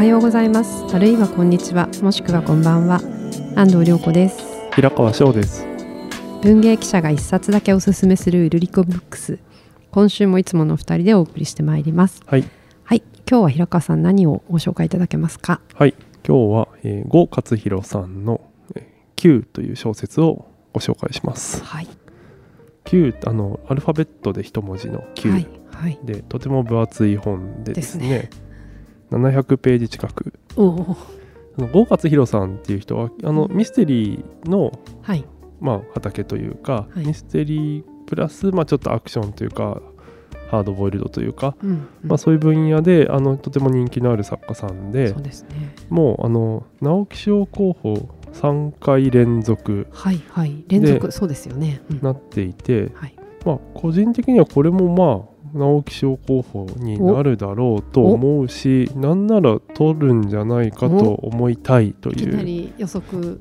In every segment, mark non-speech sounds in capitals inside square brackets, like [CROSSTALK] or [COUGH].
はようございます。あるいはこんにちは。もしくはこんばんは。安藤涼子です。平川翔です。文芸記者が一冊だけおすすめするウルリコブックス。今週もいつもの二人でお送りしてまいります。はい。はい。今日は平川さん何をご紹介いただけますか？はい。今日は、えー、郷勝弘さんのえー「Q」という小説をご紹介します。はい。Q あのアルファベットで一文字の Q、はい。はい。でとても分厚い本でですね。ですね700ページ近く。おおあの郷勝弘さんっていう人はあのミステリーの、はい。まあ、畑というか、はい。ミステリープラス、まあ、ちょっとアクションというかハードボイルドというか、うん、まあ、そういう分野であのとても人気のある作家さんでそうですね。もうあの直木賞候補3回連続はいはい。連続そうですよね、うん。なっていて、はい。まあ、個人的にはこれもまあ直木賞候補になるだろうと思うしなんなら取るんじゃないかと思いたいという、予測。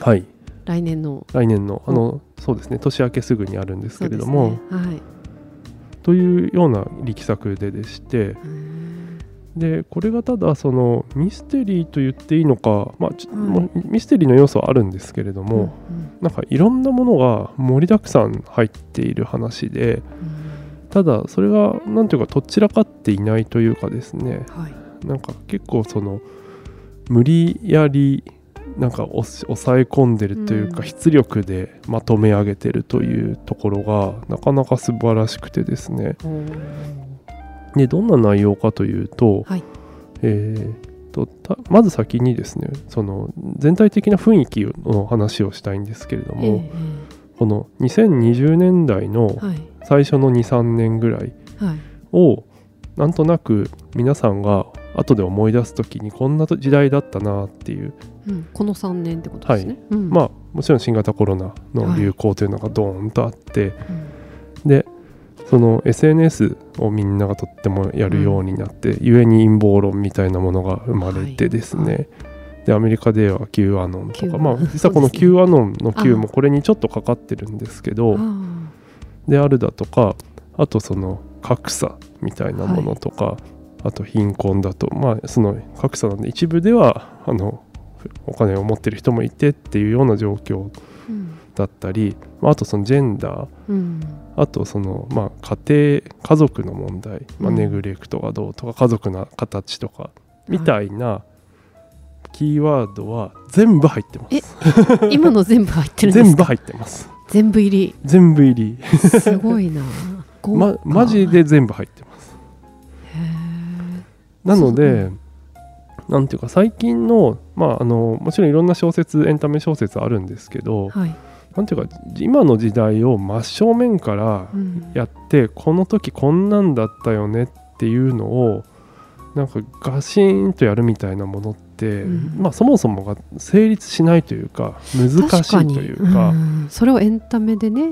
はい、来年の。来年のあのそうですね。年明けすぐにあるんですけれども、ね。はい。というような力作ででして。でこれがただそのミステリーと言っていいのか、まあちょはい。ミステリーの要素はあるんですけれども、うん。なんかいろんなものが盛りだくさん入っている話でうんただそれが何ていうかとっちらかっていないというかですね。はい。なんか結構その無理やりなんか抑え込んでるというか、うん。出力でまとめ上げてるというところがなかなか素晴らしくてですね。でどんな内容かというと,、はい。えーとたまず先にですねその全体的な雰囲気の話をしたいんですけれども、えこの2020年代の最初の23年ぐらいはい。をなんとなく皆さんが後で思い出す時にこんな時代だったなっていう。うん、この3年ってことですね。うん。まあもちろん新型コロナの流行というのがドーンとあって、うん。でその SNS をみんながとってもやるようになって、故に陰謀論みたいなものが生まれてですね、はいでアメリカでは Q アノンとかまあ実はこの Q アノンの Q あもこれにちょっとかかってるんですけど、あであるだとかあとその格差みたいなものとか、あと貧困だとまあその格差なんで一部ではあのお金を持ってる人もいてっていうような状況だったりまああとそのジェンダーうん。あとそのまあ家庭家族の問題、まあ、うん。ネグレクトがどうとか家族の形とかみたいなキーワードは全部入ってます。今の全部入ってるんですか？全部入ってます。全部入全部入り。りすごいな [LAUGHS] 豪ま華マジで全部入ってます。へなので、なんていうか最近の,、まあ、あのもちろんいろんな小説エンタメ小説あるんですけどーはいなんていうか今の時代を真正面からうんやって、この時こんなんだったよねっていうのをなんかガシーンとやるみたいなものって、うんまあ、そもそもが成立しないというか難しいというか。うん。それをエンタメでね。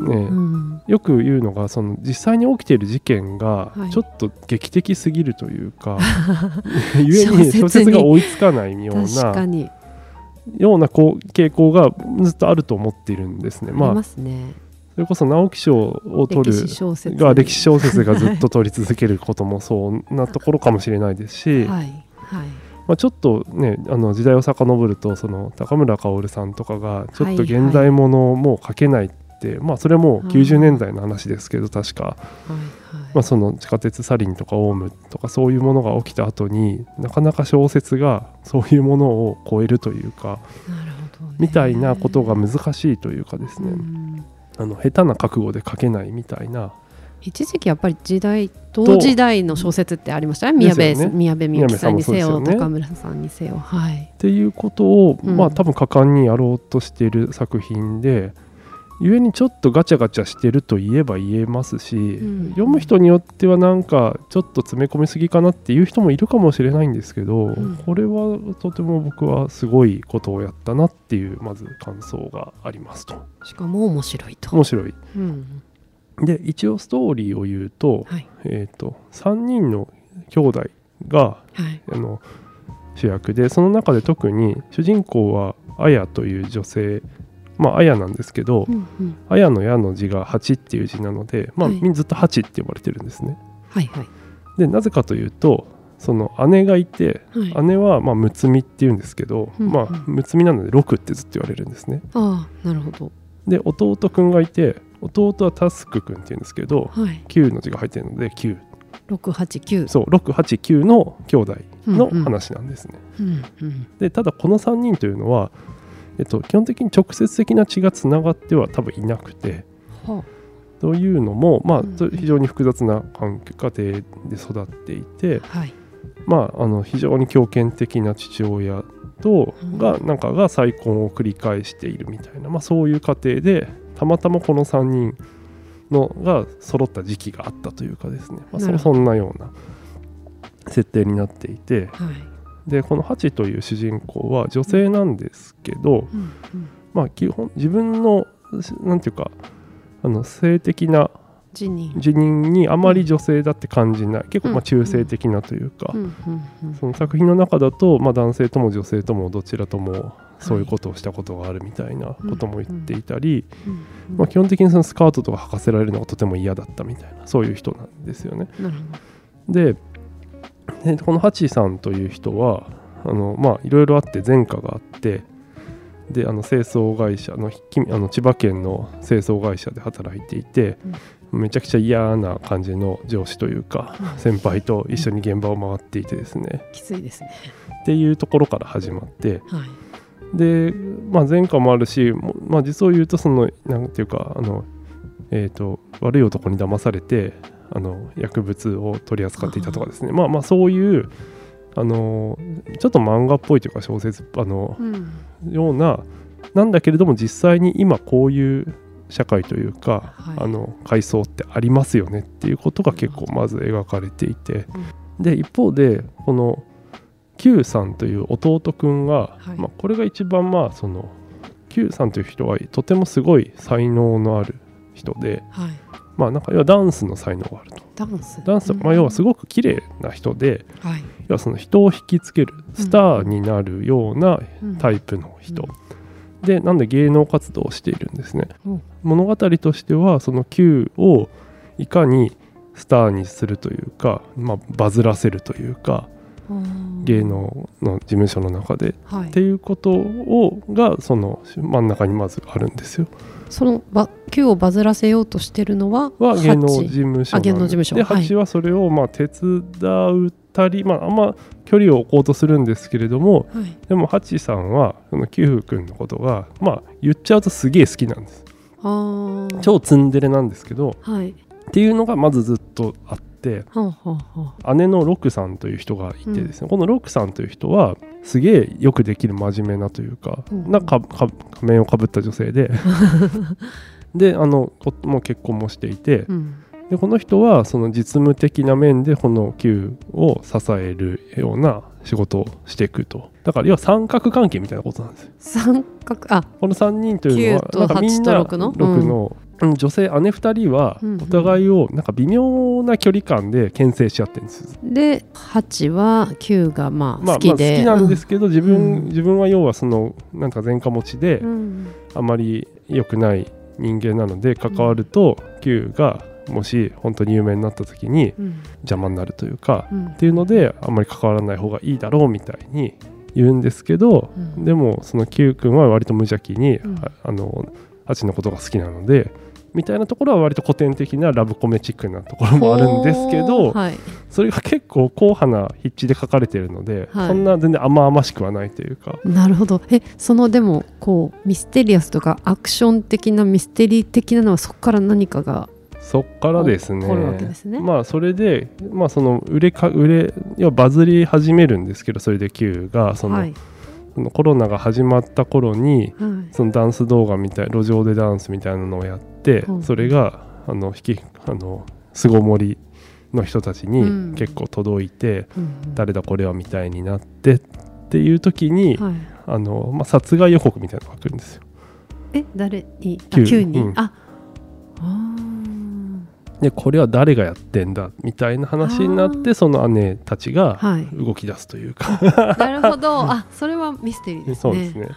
よく言うのがその実際に起きている事件がはい。ちょっと劇的すぎるというか、[LAUGHS] 故に小説に。小説が追いつかないようなようなこう傾向がずっとあると思っているんですね。まあそれこそ直木賞を取歴る史小説。が歴史小説がずっと取り続けることもそうなところかもしれないですし、はい。はいまあ、ちょっとねあの時代を遡るとその高村薫さんとかがちょっと現代ものをもう書けないって、まあそれもうん90年代の話ですけど確か。はいはい。まあ、その地下鉄サリンとかオウムとかそういうものが起きた後になかなか小説がそういうものを超えるというかなるほどね。みたいなことが難しいというかですね、うん。あの下手な覚悟で書けないみたいな一時期やっぱり時代同時代の小説ってありました？ね宮部ね。宮部みゆきさんにせよね。高村さんにせよ。はい。っていうことを、うん。まあ多分果敢にやろうとしている作品で故にちょっとガチャガチャしてると言えば言えますし、ん。読む人によってはなんかちょっと詰め込みすぎかなっていう人もいるかもしれないんですけど、ん。これはとても僕はすごいことをやったなっていうまず感想がありますと。しかも面白いと。面白い。うんで一応ストーリーを言うと,、はい。えー、と3人の兄弟がはい。あの主役でその中で特に主人公はアヤという女性まあ、あやなんですけどう、んうん。あやのやの字が8っていう字なので、まあ、はい。みんなずっと8って呼ばれてるんですね。はいはい。でなぜかというとその姉がいてはい。姉はまあむつみっていうんですけど、うんまあむつみなので六ってずっと言われるんですね。ああなるほど。で弟くんがいて弟はタスクくんっていうんですけどはい。9の字が入ってるので9 689そう689の兄弟のうんうん。話なんですね、うんうん。でただこの3人というのは、えっと、基本的に直接的な血がつながっては多分いなくてはというのも、まあうん、非常に複雑な関係家庭で育っていて、あはい。まあ、あの非常に強権的な父親とうん。がなんかが再婚を繰り返しているみたいな、まあ、そういう過程でたまたまこの3人のが揃った時期があったというかですね、まあ、そそんなような設定になっていて。はい。でこのハチという主人公は女性なんですけど、うんうん。まあ、基本自分のなんていうかあの性的な辞任。辞任にあまり女性だって感じない。結構まうんあ中性的なというか、その作品の中だと、まあ、男性とも女性ともどちらともそういうことをしたことがあるみたいなことも言っていたり、うん。まあ、基本的にそのスカートとか履かせられるのがとても嫌だったみたいなそういう人なんですよね。ででこのハチさんという人はあのまあいろいろあって前科があってであの清掃会社のきあの千葉県の清掃会社で働いていて、めちゃくちゃ嫌な感じの上司というかうん。先輩と一緒に現場を回っていてですね。どきついですね。っていうところから始まってはいで、まあ、前科もあるし、もまあ、実を言うとそのなんていうかあの、えー、と悪い男に騙されてあの薬物を取り扱っていたとかですね。まあまあそういうあのちょっと漫画っぽいというか小説あのうん。ようななんだけれども実際に今こういう社会というか、はい。あの階層ってありますよねっていうことが結構まず描かれていて、で一方でこの Q さんという弟くんが、はい。まあ、これが一番まあその Q さんという人はとてもすごい才能のある人ではい。まあなんか要はダンスの才能があると。ダンス。ダンス、まあ、要はすごく綺麗な人ではい。要はその人を引きつけるスターになるようなタイプの人、でなんで芸能活動をしているんですね、うん。物語としてはその Q をいかにスターにするというか、まあ、バズらせるというかうん芸能の事務所の中で、はい。っていうことをがその真ん中にまずあるんですよ。そのば Q をバズらせようとしてるのはは芸能事務所あ芸能事務所。ではい。ハチはそれをまあ手伝ったり、まあ、あんま距離を置こうとするんですけれどもはい。でもハチさんはそのキュー君のことがまあ言っちゃうとすげえ好きなんです。あー。超ツンデレなんですけどはい。っていうのがまずずっとあっ姉のロクさんという人がいてですね、このロクさんという人はすげえよくできる真面目なというか、うん。なんかか仮面をかぶった女性で [LAUGHS] であのこもう結婚もしていて、うん。でこの人はその実務的な面でこの Q を支えるような仕事をしていくと。だから要は三角関係みたいなことなんですよ。三角あ。この3人というのはなんかみんな8と6の6の、うん女性姉2人はお互いをなんか微妙な距離感で牽制し合ってるんです、で8は Q がまあまあ、好きで、まあ好きなんですけど、自分、うん。自分は要はそのなんか前科持ちで、うん。あまり良くない人間なので関わると Q がもし本当に有名になった時にうん。邪魔になるというかうん。っていうのであんまり関わらない方がいいだろうみたいに言うんですけど、うん。でもその Q 君は割と無邪気に、あのハチのことが好きなのでみたいなところは割と古典的なラブコメチックなところもあるんですけど、はい。それが結構硬派な筆致で書かれているので、はい。そんな全然甘々しくはないというか。なるほど。えそのでもこうミステリアスとかアクション的なミステリー的なのはそこから何かがそっからですね。ね。まあそれでまあその売れか売れ要はバズり始めるんですけどそれで Q がその,、はいそのコロナが始まった頃にはい。そのダンス動画みたい路上でダンスみたいなのをやって、うんそれがあの引きあの巣ごもりの人たちうん。に結構届いて、うん誰だこれはみたいになってっていう時に、はい。あのまあ、殺害予告みたいなのが来るんですよ。え誰に？あ Q 9に、うん。ああでこれは誰がやってんだみたいな話になっあてその姉たちが動き出すというか、[LAUGHS] なるほど。あそれはミステリーですね。そうですね。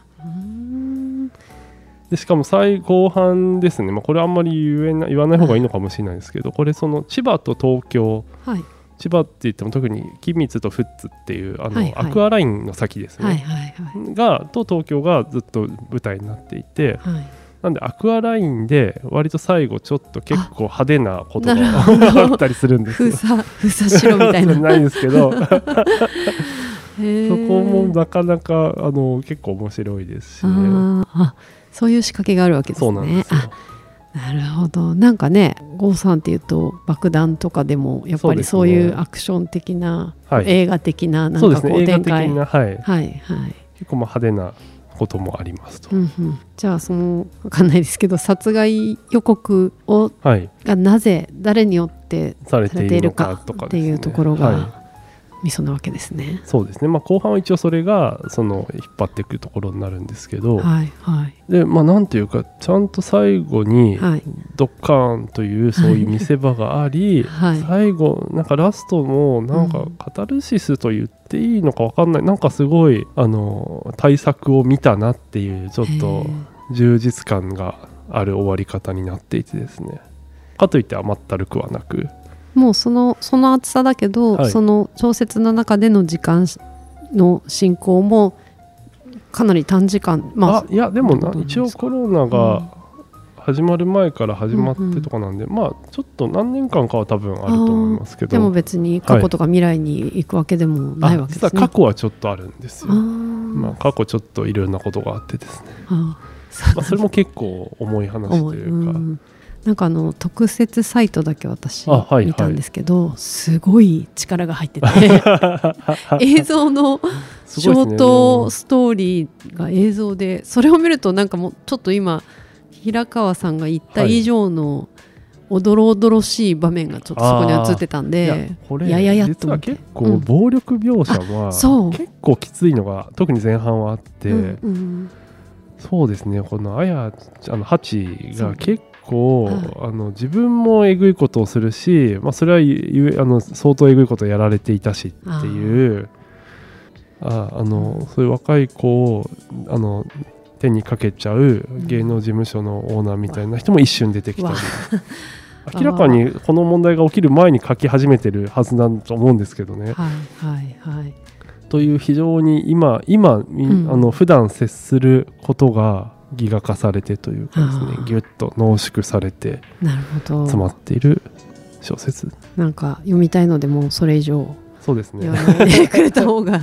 でしかも最後半ですね、まあ、これあんまり言えな言わない方がいいのかもしれないですけどこれその千葉と東京。はい。千葉って言っても特に君津と富津っていうあの、はいはい。アクアラインの先ですね、はいはいはい。がと東京がずっと舞台になっていてはいなんでアクアラインで割と最後ちょっと結構派手なことがあったりするんですよ。封鎖封鎖しろみたいな。ないんですけど。[LAUGHS] そこもなかなかあの結構面白いですしね。あそういう仕掛けがあるわけですね。そうなんですなるほど。なんかね郷さんっていうと爆弾とかでもやっぱりそうういうアクション的な、はい。映画的ななんかこう展開、的な、はい、はいはい。結構まあ派手なこともありますと。うんうん、じゃあそのわかんないですけど殺害予告をはい、がなぜ誰によってされているかかとかっていうところはいがミソなわけですね。そうですね、まあ、後半は一応それがその引っ張っていくところになるんですけど、はいはい。でまあなんていうかちゃんと最後にはい。ドッカーンというそういう見せ場があり、[LAUGHS] はい。最後なんかラストもなんかうん。カタルシスと言っていいのかわかんない。なんかすごいあの対策を見たなっていうちょっと充実感がある終わり方になっていてですね。かといって甘ったるくはなくもうそのその厚さだけど、はい。その小説の中での時間の進行もかなり短時間まああいやでも一応コロナが始まる前から始まってとかなんで、まあちょっと何年間かは多分あると思いますけど。でも別に過去とか未来に行くわけでもないわけですね。は過去はちょっとあるんですよ。まあ、過去ちょっといろんなことがあってですね、まあ、それも結構重い話というか、うんなんかあの特設サイトだけ私見たんですけど、すごい力が入ってて [LAUGHS] 映像のショートストーリーが映像でそれを見るとなんかもうちょっと今平川さんが言った以上のおどろおどろしい場面がちょっとそこに映ってたんいやでこれやややっと実は結構暴力描写は、そう結構きついのが特に前半はあって、うんうんそう。ですねこのあやあのハチが結構、はい。あの自分もえぐいことをするし、まあ、それはゆあの相当えぐいことをやられていたしっていう。ああのそういう若い子をあの手にかけちゃう芸能事務所のオーナーみたいな人も一瞬出てきたり。わ [LAUGHS] 明らかにこの問題が起きる前に書き始めてるはずなんと思うんですけどね。はいはいはい。という非常に今今、みうん。あの普段接することがギガ化されてというかですねギュッと濃縮されてなるほど。詰まっている小説。なんか読みたいのでもうそれ以上そうですね。くれた方が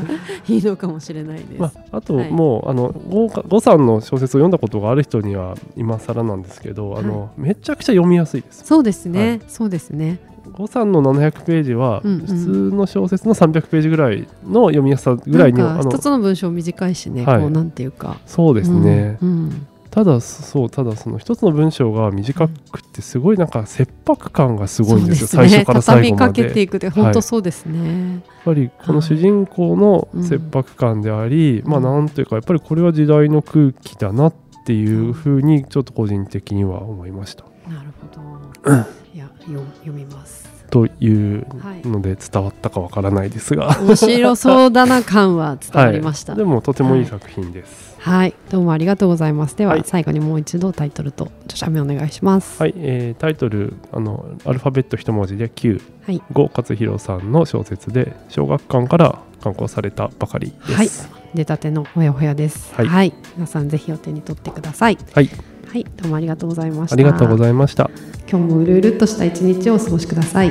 いいのかもしれないです。[LAUGHS] まあ、あとはい。もう、あのゴーゴさんの小説を読んだことがある人には今更なんですけど、あのめちゃくちゃ読みやすいです。そうですね、はい。そうですね。ゴさんの700ページは普通の小説の300ページぐらいの読みやすさぐらいに一つの文章短いしね、はいこうなんていうか。そうですね、うんうんただそうただその一つの文章が短くてすごいなんか切迫感がすごいんですよそう最初から最後ま畳みかけてで。いくって本当そうですね。やっぱりこの主人公の切迫感であり、うんまあなんというかやっぱりこれは時代の空気だなっていうふうにちょっと個人的には思いました。なるほど。い [LAUGHS] や読読みます。というはい。ので伝わったかわからないですが、面白そうだな感は伝わりました。でもとてもいい作品です。はい、どうもありがとうございます。では、はい最後にもう一度タイトルと著者名お願いします。はい、えータイトルあのアルファベット一文字で Q はい、郷勝弘さんの小説で小学館から刊行されたばかりです。出たてのほやほやです。は、はいい皆さんぜひお手に取ってください。はい、はい、どうもありがとうございました。ありがとうございました。今日もうるうるっとした一日をお過ごしください。